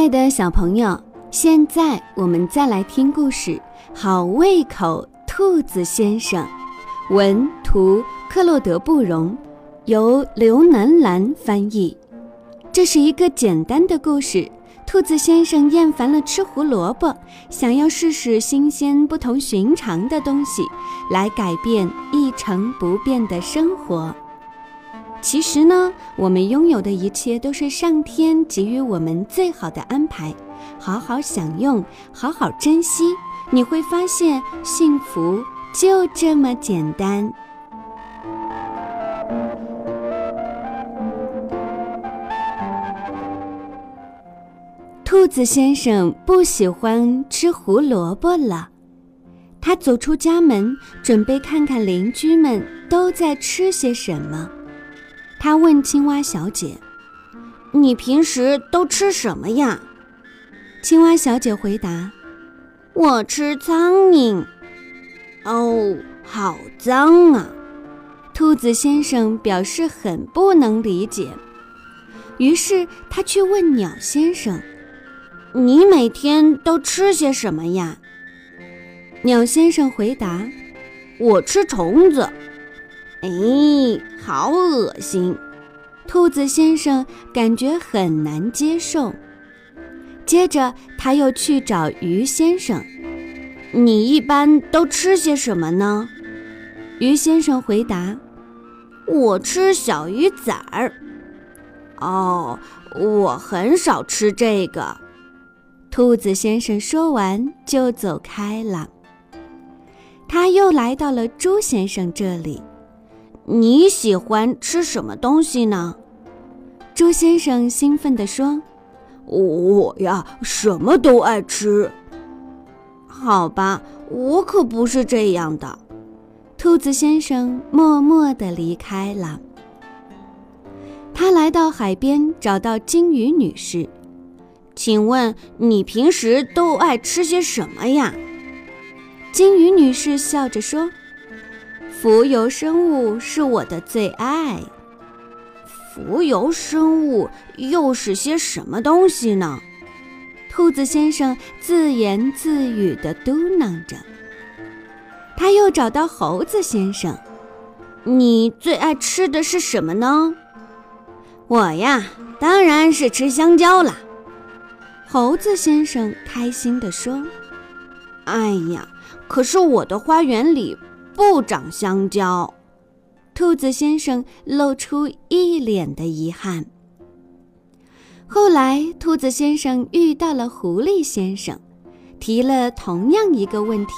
爱的小朋友，现在我们再来听故事《好胃口兔子先生》，文图克洛德·布容，由刘楠兰翻译。这是一个简单的故事。兔子先生厌烦了吃胡萝卜，想要试试新鲜、不同寻常的东西，来改变一成不变的生活。其实呢，我们拥有的一切都是上天给予我们最好的安排，好好享用，好好珍惜，你会发现幸福就这么简单。兔子先生不喜欢吃胡萝卜了，他走出家门，准备看看邻居们都在吃些什么。他问青蛙小姐：“你平时都吃什么呀？”青蛙小姐回答：“我吃苍蝇。”哦，好脏啊！兔子先生表示很不能理解，于是他去问鸟先生。你每天都吃些什么呀？鸟先生回答：“我吃虫子。”哎，好恶心！兔子先生感觉很难接受。接着，他又去找鱼先生：“你一般都吃些什么呢？”鱼先生回答：“我吃小鱼仔儿。”哦，我很少吃这个。兔子先生说完就走开了。他又来到了猪先生这里。你喜欢吃什么东西呢？猪先生兴奋地说：“我呀，什么都爱吃。”好吧，我可不是这样的。兔子先生默默地离开了。他来到海边，找到金鱼女士。请问你平时都爱吃些什么呀？金鱼女士笑着说：“浮游生物是我的最爱。”浮游生物又是些什么东西呢？兔子先生自言自语地嘟囔着。他又找到猴子先生：“你最爱吃的是什么呢？”“我呀，当然是吃香蕉了。”猴子先生开心地说：“哎呀，可是我的花园里不长香蕉。”兔子先生露出一脸的遗憾。后来，兔子先生遇到了狐狸先生，提了同样一个问题：“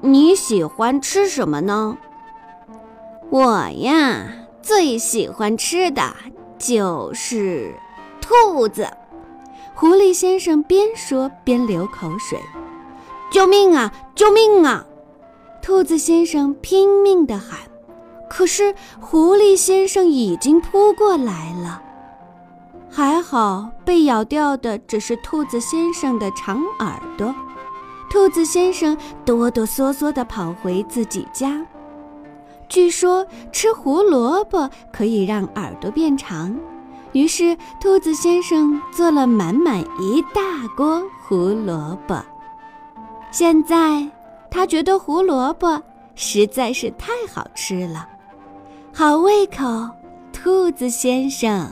你喜欢吃什么呢？”“我呀，最喜欢吃的就是兔子。”狐狸先生边说边流口水，“救命啊！救命啊！”兔子先生拼命地喊，可是狐狸先生已经扑过来了。还好被咬掉的只是兔子先生的长耳朵。兔子先生哆哆嗦嗦地跑回自己家。据说吃胡萝卜可以让耳朵变长。于是，兔子先生做了满满一大锅胡萝卜。现在，他觉得胡萝卜实在是太好吃了，好胃口，兔子先生。